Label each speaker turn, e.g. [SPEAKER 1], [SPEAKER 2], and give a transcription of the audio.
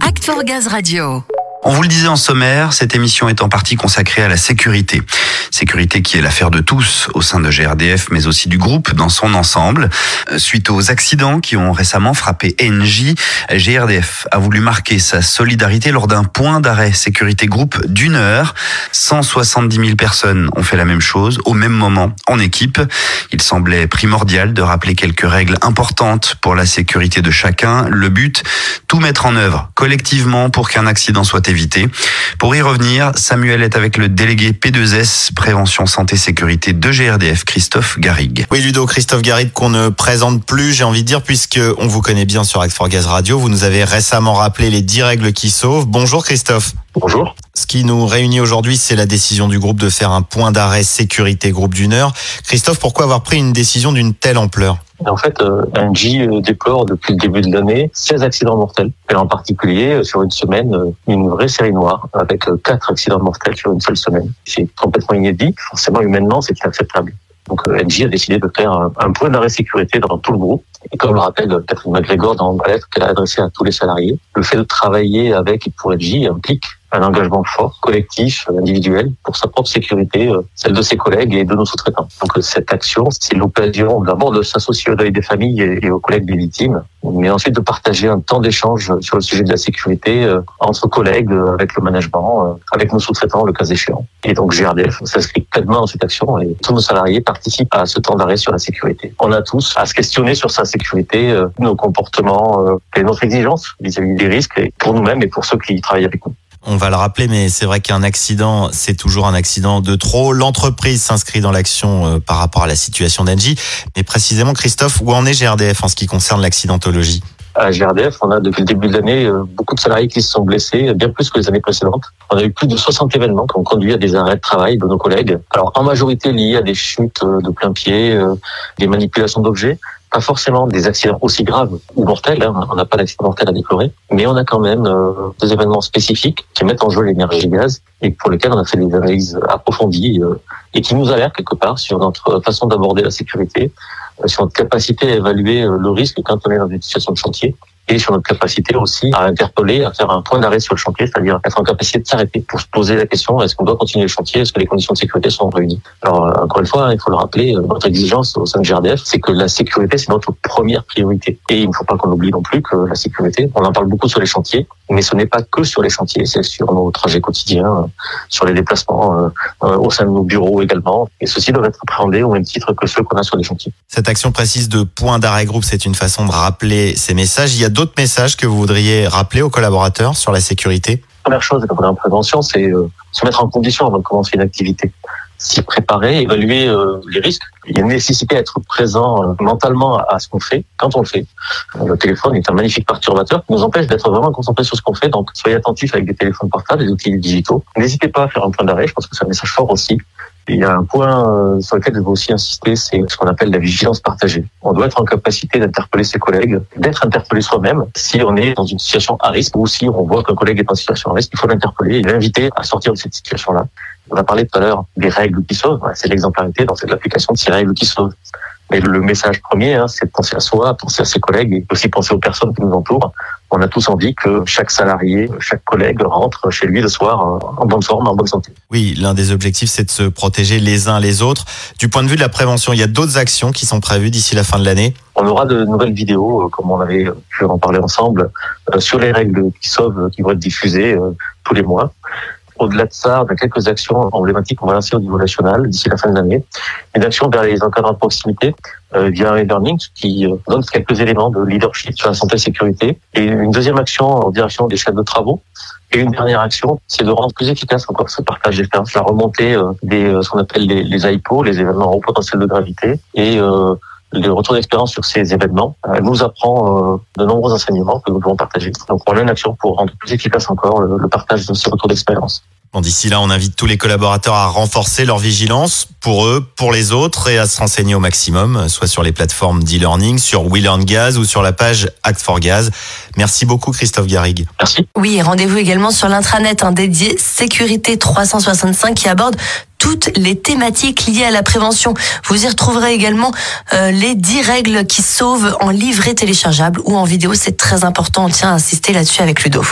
[SPEAKER 1] Act for Gaz Radio.
[SPEAKER 2] On vous le disait en sommaire, cette émission est en partie consacrée à la sécurité. Sécurité qui est l'affaire de tous au sein de GRDF, mais aussi du groupe dans son ensemble. Euh, Suite aux accidents qui ont récemment frappé NJ, GRDF a voulu marquer sa solidarité lors d'un point d'arrêt sécurité groupe d'une heure. 170 000 personnes ont fait la même chose au même moment en équipe. Il semblait primordial de rappeler quelques règles importantes pour la sécurité de chacun. Le but, tout mettre en œuvre collectivement pour qu'un accident soit évité. Pour y revenir, Samuel est avec le délégué P2S Prévention Santé Sécurité de GRDF, Christophe Garrigue.
[SPEAKER 3] Oui, Ludo, Christophe Garrigue, qu'on ne présente plus, j'ai envie de dire, puisque on vous connaît bien sur Act for Gaz Radio. Vous nous avez récemment rappelé les 10 règles qui sauvent. Bonjour Christophe.
[SPEAKER 4] Bonjour.
[SPEAKER 3] Ce qui nous réunit aujourd'hui, c'est la décision du groupe de faire un point d'arrêt sécurité groupe d'une heure. Christophe, pourquoi avoir pris une décision d'une telle ampleur?
[SPEAKER 4] En fait, euh, Angie euh, déplore depuis le début de l'année 16 accidents mortels. Et en particulier, euh, sur une semaine, euh, une vraie série noire, avec euh, 4 accidents mortels sur une seule semaine. C'est complètement inédit. Forcément, humainement, c'est inacceptable. Donc, euh, Angie a décidé de faire un, point d'arrêt sécurité dans tout le groupe. Et comme le rappelle Catherine McGregor dans la lettre qu'elle a adressée à tous les salariés, le fait de travailler avec et pour Angie implique un engagement fort, collectif, individuel, pour sa propre sécurité, euh, celle de ses collègues et de nos sous-traitants. Donc euh, cette action, c'est l'occasion d'abord de s'associer au deuil des familles et, aux collègues des victimes, mais ensuite de partager un temps d'échange sur le sujet de la sécurité euh, entre collègues, euh, avec le management, euh, avec nos sous-traitants, le cas échéant. Et donc GRDF s'inscrit pleinement dans cette action et tous nos salariés participent à ce temps d'arrêt sur la sécurité. On a tous à se questionner sur sa sécurité, euh, nos comportements euh, et notre exigence vis-à-vis des risques pour nous-mêmes et pour ceux qui travaillent avec nous.
[SPEAKER 3] On va le rappeler, mais c'est vrai qu'un accident, c'est toujours un accident de trop. L'entreprise s'inscrit dans l'action euh, par rapport à la situation d'Engie. Mais précisément, Christophe, où en est GRDF en ce qui concerne l'accidentologie?
[SPEAKER 4] À GRDF, on a depuis le début de l'année euh, beaucoup de salariés qui se sont blessés, bien plus que les années précédentes. On a eu plus de 60 événements qui ont conduit à des arrêts de travail de nos collègues. Alors en majorité liés à des chutes euh, de plein pied, des manipulations d'objets, pas forcément des accidents aussi graves ou mortels. hein. On n'a pas d'accident mortel à déplorer, mais on a quand même euh, des événements spécifiques qui mettent en jeu l'énergie gaz et pour lesquels on a fait des analyses approfondies euh, et qui nous alertent quelque part sur notre façon d'aborder la sécurité, euh, sur notre capacité à évaluer le risque quand on est dans une situation de chantier et sur notre capacité aussi à interpeller, à faire un point d'arrêt sur le chantier, c'est-à-dire être en capacité de s'arrêter pour se poser la question est-ce qu'on doit continuer le chantier, est-ce que les conditions de sécurité sont réunies? Alors euh, encore une fois, il faut le rappeler, euh, notre exigence au sein de GRDF, c'est que la sécurité c'est notre première priorité. Et il ne faut pas qu'on oublie non plus que la sécurité, on en parle beaucoup sur les chantiers, mais ce n'est pas que sur les chantiers, c'est sur nos trajets quotidiens, euh, sur les déplacements euh, euh, au sein de nos bureaux également. Et ceci doit être appréhendé au même titre que ceux qu'on a sur les chantiers.
[SPEAKER 3] Cette action précise de point d'arrêt groupe, c'est une façon de rappeler ces messages. Il y a d'autres messages que vous voudriez rappeler aux collaborateurs sur la sécurité?
[SPEAKER 4] Première chose quand on est en prévention, c'est euh, se mettre en condition avant de commencer une activité. S'y préparer, évaluer euh, les risques. Il y a une nécessité à être présent euh, mentalement à, ce qu'on fait quand on le fait. Euh, Le téléphone est un magnifique perturbateur qui nous empêche d'être vraiment concentré sur ce qu'on fait. Donc soyez attentifs avec des téléphones portables, des outils digitaux. N'hésitez pas à faire un point d'arrêt. Je pense que c'est un message fort aussi. Il y a un point euh, sur lequel je veux aussi insister, c'est ce qu'on appelle la vigilance partagée. On doit être en capacité d'interpeller ses collègues, d'être interpellé soi-même si on est dans une situation à risque ou si on voit qu'un collègue est en situation à risque. Il faut l'interpeller et l'inviter à sortir de cette situation-là. On a parlé tout à l'heure des règles qui sauvent. Voilà, C'est l'exemplarité dans cette application de ces règles qui sauvent. Mais le message premier, hein, c'est de penser à soi, penser à ses collègues et aussi penser aux personnes qui nous entourent. On a tous envie que chaque salarié, chaque collègue rentre chez lui le soir euh, en bonne forme, en bonne santé.
[SPEAKER 3] Oui, l'un des objectifs, c'est de se protéger les uns les autres. Du point de vue de la prévention, il y a d'autres actions qui sont prévues d'ici la fin de l'année.
[SPEAKER 4] On aura de nouvelles vidéos, euh, comme on avait pu en parler ensemble, euh, sur les règles qui sauvent, qui vont être diffusées tous les mois. Au-delà de ça, on a quelques actions emblématiques qu'on va lancer au niveau national d'ici la fin de l'année. Une action vers les encadrants de proximité euh, via un e-learning qui euh, donne quelques éléments de leadership sur la santé et sécurité. Et une deuxième action en direction des chefs de travaux. Et une dernière action, c'est de rendre plus efficace encore ce partage d'expérience, la remontée euh, des euh, ce qu'on appelle les, les IPO, les événements au potentiel de gravité, et euh, le retour d'expérience sur ces événements euh, nous apprend euh, de nombreux enseignements que nous devons partager. Donc on a une action pour rendre plus efficace encore le, le partage de ces retours d'expérience.
[SPEAKER 3] Bon, d'ici là, on invite tous les collaborateurs à renforcer leur vigilance pour eux, pour les autres et à se renseigner au maximum, soit sur les plateformes d'e-learning, sur WeLearnGaz ou sur la page Act for Gaz. Merci beaucoup Christophe Garrigue.
[SPEAKER 4] Merci.
[SPEAKER 5] Oui, et rendez-vous également sur l'intranet hein, dédié Sécurité 365 qui aborde toutes les thématiques liées à la prévention. Vous y retrouverez également euh, les 10 règles qui sauvent en livret téléchargeable ou en vidéo. C'est très important. On tient à insister là-dessus avec Ludo.